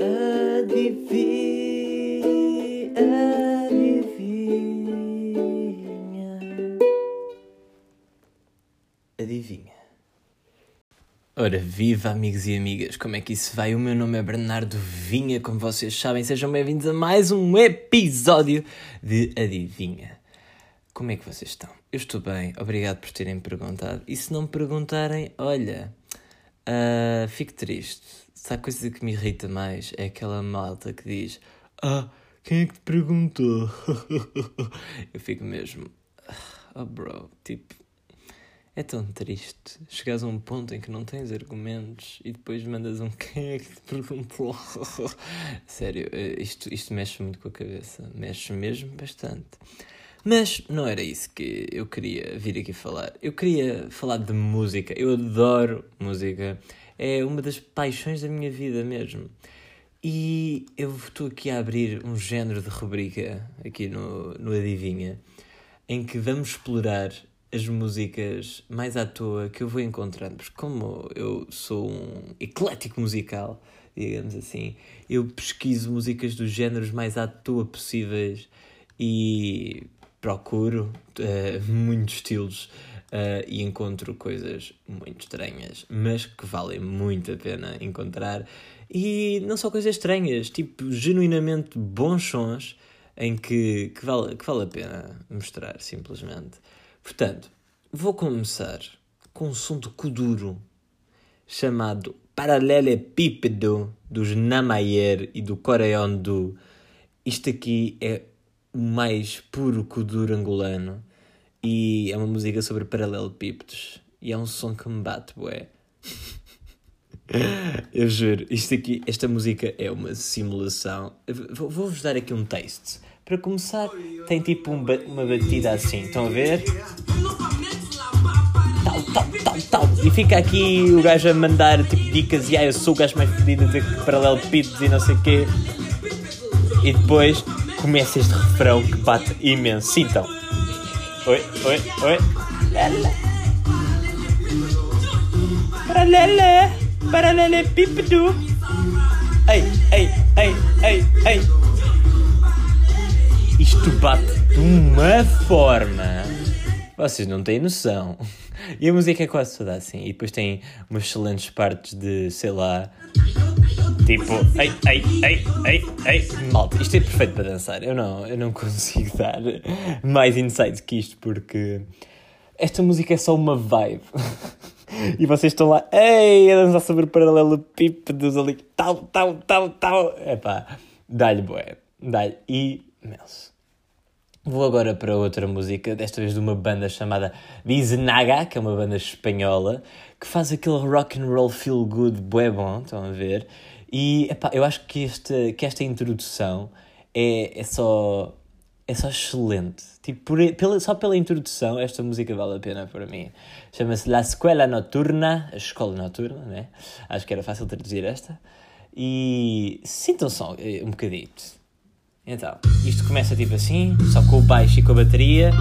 Adivinha, adivinha. Adivinha. Ora, viva amigos e amigas, como é que isso vai? O meu nome é Bernardo Vinha, como vocês sabem, sejam bem-vindos a mais um episódio de Adivinha. Como é que vocês estão? Eu estou bem, obrigado por terem perguntado. E se não me perguntarem, olha, uh, fico triste. Se há coisa que me irrita mais é aquela malta que diz: Ah, quem é que te perguntou? Eu fico mesmo, oh bro, tipo, é tão triste. Chegas a um ponto em que não tens argumentos e depois mandas um quem é que te perguntou? Sério, eh, isto, isto mexe muito com a cabeça, mexe mesmo bastante. Mas não era isso que eu queria vir aqui falar. Eu queria falar de música. Eu adoro música. É uma das paixões da minha vida mesmo. E eu estou aqui a abrir um género de rubrica aqui no, no Adivinha, em que vamos explorar as músicas mais à toa que eu vou encontrando. Porque como eu sou um eclético musical, digamos assim, eu pesquiso músicas dos géneros mais à toa possíveis e procuro uh, muitos estilos uh, e encontro coisas muito estranhas, mas que valem muito a pena encontrar. E não só coisas estranhas, tipo genuinamente bons sons em que, que, vale, que vale a pena mostrar, simplesmente. Portanto, vou começar com um som de Kuduro chamado Paralelepípedo dos Namayer e do Coreon Isto aqui é o mais puro Kuduro angolano e é uma música sobre paralelepípedos e é um som que me bate, bué. Eu juro, isto aqui, esta música é uma simulação. Vou-vos dar aqui um taste. Para começar, tem tipo um ba uma batida assim, estão a ver? Tal, tal, tal, tal. E fica aqui o gajo a mandar tipo dicas e ah, eu sou o gajo mais fedido de paralelepípedos e não sei o quê. E depois começa este refrão que bate imenso. Então. Oi, oi, oi. Paralele, paralele, pipedu. Ei, ei, ei, ei, ei. Isto bate de uma forma. Vocês não têm noção. E a música é quase toda assim. E depois tem umas excelentes partes de, sei lá. Tipo, ei, ei, ei, ei, ei. Malta, isto é perfeito para dançar. Eu não, eu não consigo dar mais insights que isto porque esta música é só uma vibe. e vocês estão lá, ei, a dançar sobre paralelepípedos ali, tal, tal, tal, tal. Epá, dá-lhe boé, dá-lhe imenso. Vou agora para outra música, desta vez de uma banda chamada Bizenaga, que é uma banda espanhola, que faz aquele rock and roll feel good bué bom, estão a ver? E epá, eu acho que, este, que esta introdução é, é só é só excelente. Tipo, por, pela, só pela introdução, esta música vale a pena para mim. Chama-se La Escuela Noturna, a escola noturna, né? Acho que era fácil traduzir esta. E sintam só eh, um bocadito. Então, isto começa tipo assim, só com o baixo e com a bateria,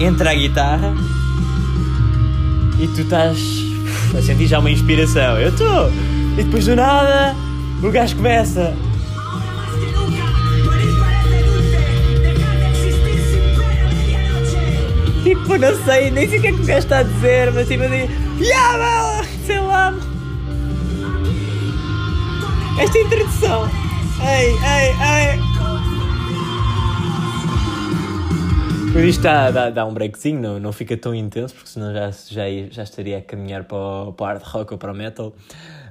entra a guitarra e tu estás a sentir já uma inspiração. Eu estou! E depois do nada, o gajo começa. Tipo, não sei, nem sei o que é que o gajo está a dizer, mas tipo assim, yeah, sei lá. Esta introdução. Ei, ei, ei. Depois isto dá, dá, dá um breakzinho, não, não fica tão intenso, porque senão já, já, já estaria a caminhar para o, para o hard rock ou para o metal.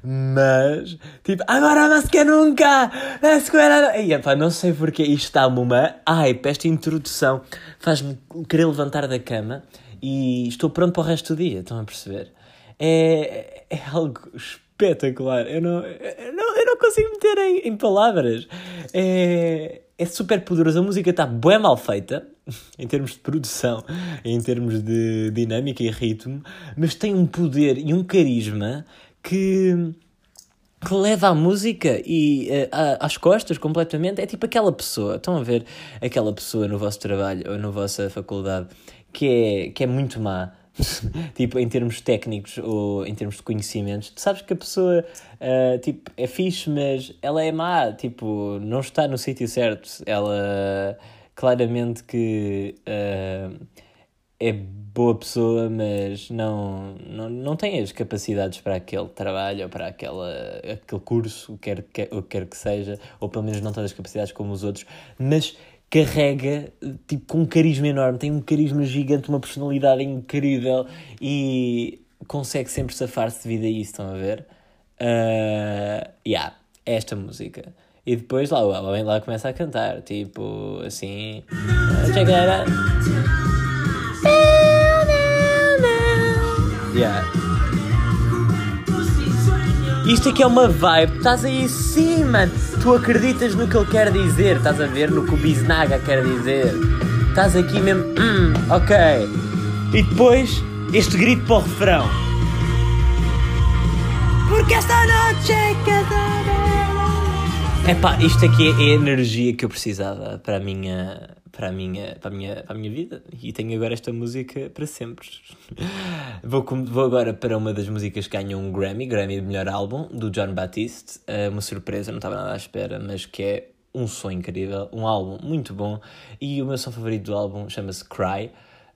Mas, tipo, agora mais que nunca! A escola. E, epá, não sei porque isto dá-me uma para esta introdução faz-me querer levantar da cama e estou pronto para o resto do dia, estão a perceber? É, é algo espetacular. Eu não, eu não, eu não consigo meter em, em palavras. É, é super poderoso. A música está bem mal feita, em termos de produção, em termos de dinâmica e ritmo, mas tem um poder e um carisma que, que leva a música e uh, às costas completamente. É tipo aquela pessoa, estão a ver aquela pessoa no vosso trabalho ou na vossa faculdade que é, que é muito má, tipo, em termos técnicos ou em termos de conhecimentos, tu sabes que a pessoa, uh, tipo, é fixe, mas ela é má, tipo, não está no sítio certo. Ela, claramente que uh, é boa pessoa, mas não, não, não tem as capacidades para aquele trabalho ou para aquela, aquele curso, o que quer, que, o que quer que seja, ou pelo menos não tem as capacidades como os outros, mas carrega tipo com um carisma enorme, tem um carisma gigante, uma personalidade incrível e consegue sempre safar-se devido a isso, estão a ver? Uh, yeah, é esta música. E depois lá o homem lá começa a cantar, tipo assim. Check it out. Yeah. Isto aqui é uma vibe, estás aí sim, mano. Tu acreditas no que ele quer dizer, estás a ver? No que o Biznaga quer dizer. Estás aqui mesmo, hum, ok. E depois, este grito para o refrão. Porque esta noite é cada... Epá, isto aqui é a energia que eu precisava para a minha para a minha, para a minha, para a minha vida e tenho agora esta música para sempre. vou, vou agora para uma das músicas que ganhou um Grammy, Grammy de melhor álbum, do John Batiste. Uh, uma surpresa, não estava nada à espera, mas que é um som incrível, um álbum muito bom. E o meu som favorito do álbum chama-se Cry,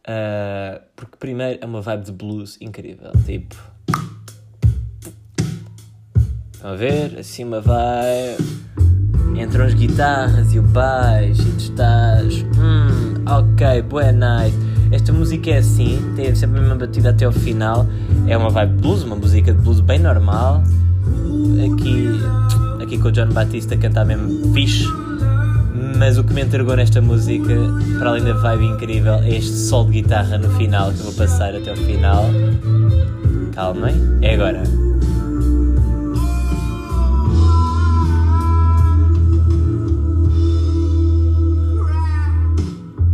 uh, porque primeiro é uma vibe de blues incrível, tipo. Estão a ver? Assim uma vibe Entram as guitarras e o baixo e tu estás. Hum, ok, boa nice. Esta música é assim, tem sempre a mesma batida até ao final. É uma vibe blues, uma música de blues bem normal. Aqui, aqui com o John Batista a cantar mesmo fixe. Mas o que me entregou nesta música, para além da vibe incrível, é este sol de guitarra no final que eu vou passar até ao final. Calmem, é agora.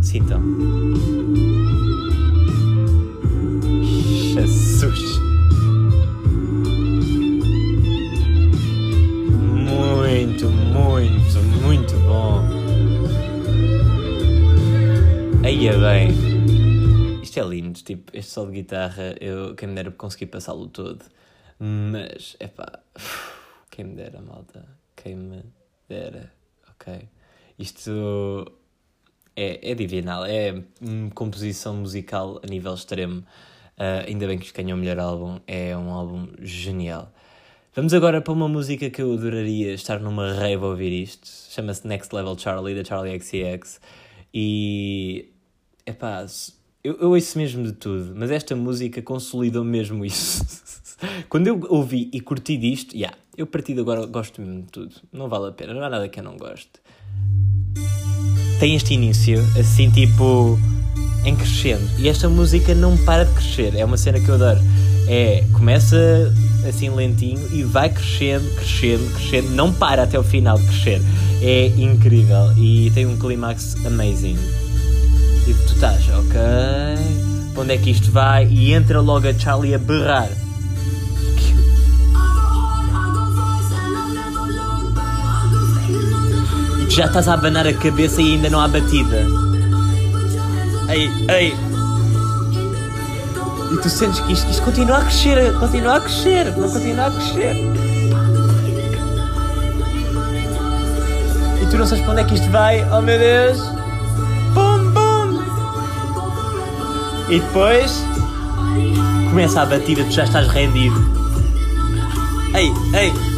Sintam. Jesus. Muito, muito, muito bom. Aí é bem. Isto é lindo, tipo, este solo de guitarra, eu quem me dera conseguir passá-lo todo. Mas, é quem me dera, malta. Quem me dera, ok? Isto é, é divinal, é composição musical a nível extremo. Uh, ainda bem que isto ganhou o melhor álbum, é um álbum genial. Vamos agora para uma música que eu adoraria estar numa rave a ouvir isto. Chama-se Next Level Charlie, da Charlie XCX. E. Epá, eu, eu ouço mesmo de tudo, mas esta música consolidou mesmo isso. Quando eu ouvi e curti disto, yeah, eu a partir de agora gosto mesmo de tudo. Não vale a pena, não há nada que eu não goste tem este início, assim tipo em crescendo. E esta música não para de crescer. É uma cena que eu adoro. É, começa assim lentinho e vai crescendo, crescendo, crescendo, não para até o final de crescer. É incrível e tem um clímax amazing. Tipo, tu estás, ok, onde é que isto vai? E entra logo a Charlie a berrar. Já estás a abanar a cabeça e ainda não há batida. Ei, ei. E tu sentes que isto, isto continua a crescer, continua a crescer, continua a crescer. E tu não sabes para onde é que isto vai, oh meu Deus. Bum, bum. E depois começa a batida, tu já estás rendido. Ei, ei.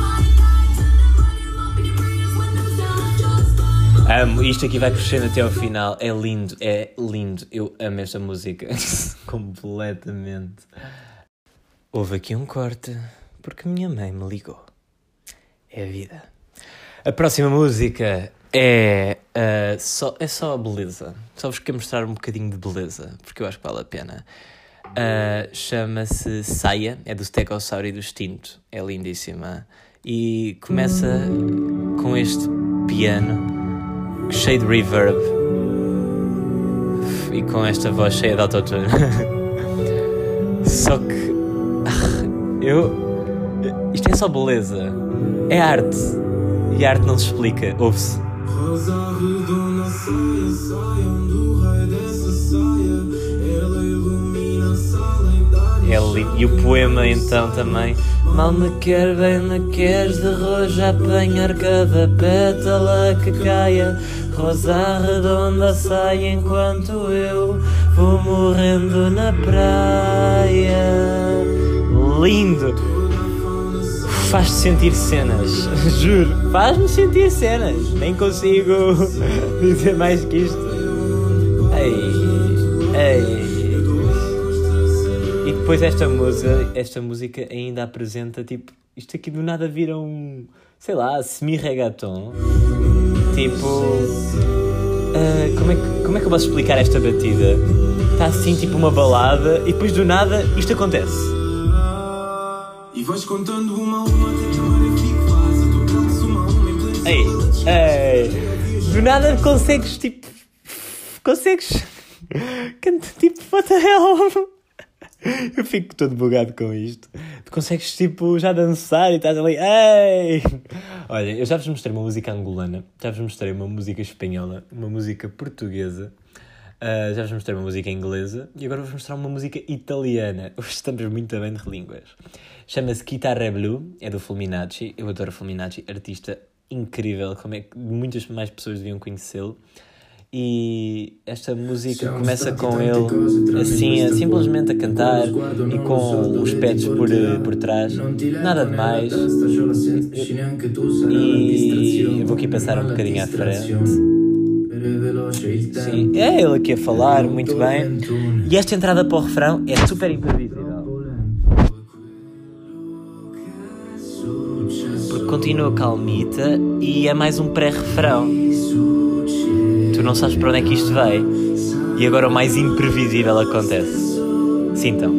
Amo, isto aqui vai crescendo até ao final. É lindo, é lindo. Eu amo esta música completamente. Houve aqui um corte porque minha mãe me ligou. É a vida. A próxima música é, uh, só, é só beleza. Só vos quero mostrar um bocadinho de beleza, porque eu acho que vale a pena. Uh, Chama-se Saia, é do Stegossauro e do Extinto. É lindíssima. E começa com este piano cheio de reverb e com esta voz cheia de autotune. só que eu. Isto é só beleza. É arte. E a arte não se explica, ouve-se. Rosa redonda saia, saia raio dessa saia. Ela ilumina a sala E o poema então também. Mal me quer, bem me queres, de roja apanhar cada pétala que caia. Rosa redonda sai enquanto eu vou morrendo na praia. Lindo! Faz-te sentir cenas, juro, faz-me sentir cenas. Nem consigo dizer mais que isto. Ei, ei. E depois esta música, esta música ainda apresenta tipo, isto aqui do nada vira um, sei lá, semi-reggaeton. Tipo, uh, como, é que, como é que eu posso explicar esta batida? Está assim tipo uma balada e depois do nada isto acontece. E vais contando uma a uma até maré fique uma a uma em Ei, ei, do nada consegues tipo, consegues, tipo, what the hell? Eu fico todo bugado com isto. Tu consegues, tipo, já dançar e estás ali. Ei! Olha, eu já vos mostrei uma música angolana, já vos mostrei uma música espanhola, uma música portuguesa, uh, já vos mostrei uma música inglesa e agora vou-vos mostrar uma música italiana. Hoje estamos muito bem de línguas. Chama-se Guitarra Blue, é do Fulminacci. Eu adoro Fulminacci, artista incrível, como é que muitas mais pessoas deviam conhecê-lo e esta música começa com ele assim, simplesmente a cantar e com os pés por, por trás, nada de mais. E eu vou aqui passar um bocadinho à frente. Sim, é ele aqui a falar muito bem. E esta entrada para o refrão é super imprevisível. Porque continua calmita e é mais um pré-refrão tu não sabes para onde é que isto vai. E agora o mais imprevisível acontece. Sim, então.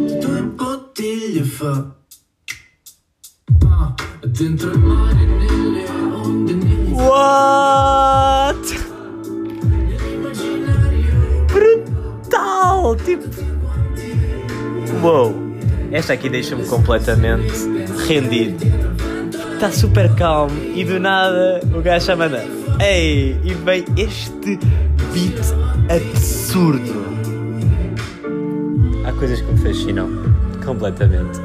What? Brutal! Tipo. Uou! Esta aqui deixa-me completamente rendido. Está super calmo e do nada o gajo chama Ei, e vem este beat absurdo. Há coisas que me fascinam completamente.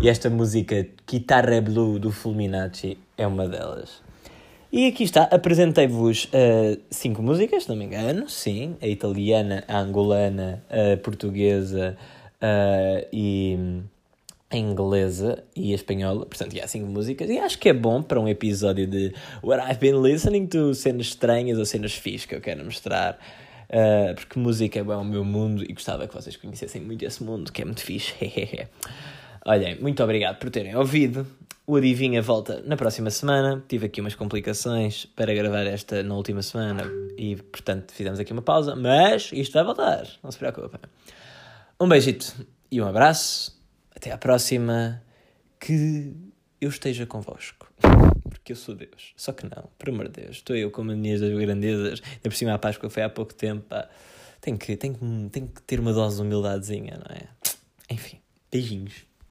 E esta música Guitarra Blue do Fulminacci é uma delas. E aqui está, apresentei-vos uh, cinco músicas, se não me engano, sim, a italiana, a angolana, a portuguesa uh, e inglesa e espanhola, portanto, há cinco músicas, e acho que é bom para um episódio de What I've Been Listening to cenas estranhas ou cenas fixe que eu quero mostrar, uh, porque música é bom o meu mundo e gostava que vocês conhecessem muito esse mundo, que é muito fixe. Olhem, muito obrigado por terem ouvido. O Adivinha volta na próxima semana. Tive aqui umas complicações para gravar esta na última semana e, portanto, fizemos aqui uma pausa, mas isto vai voltar, não se preocupem. Um beijito e um abraço até à próxima. Que eu esteja convosco. Porque eu sou Deus. Só que não, por amor de Deus. Estou eu com manias das grandezas. Ainda por cima a Páscoa foi há pouco tempo. Pá. Tem que, tem, que, tem que ter uma dose de humildadezinha, não é? Enfim, beijinhos.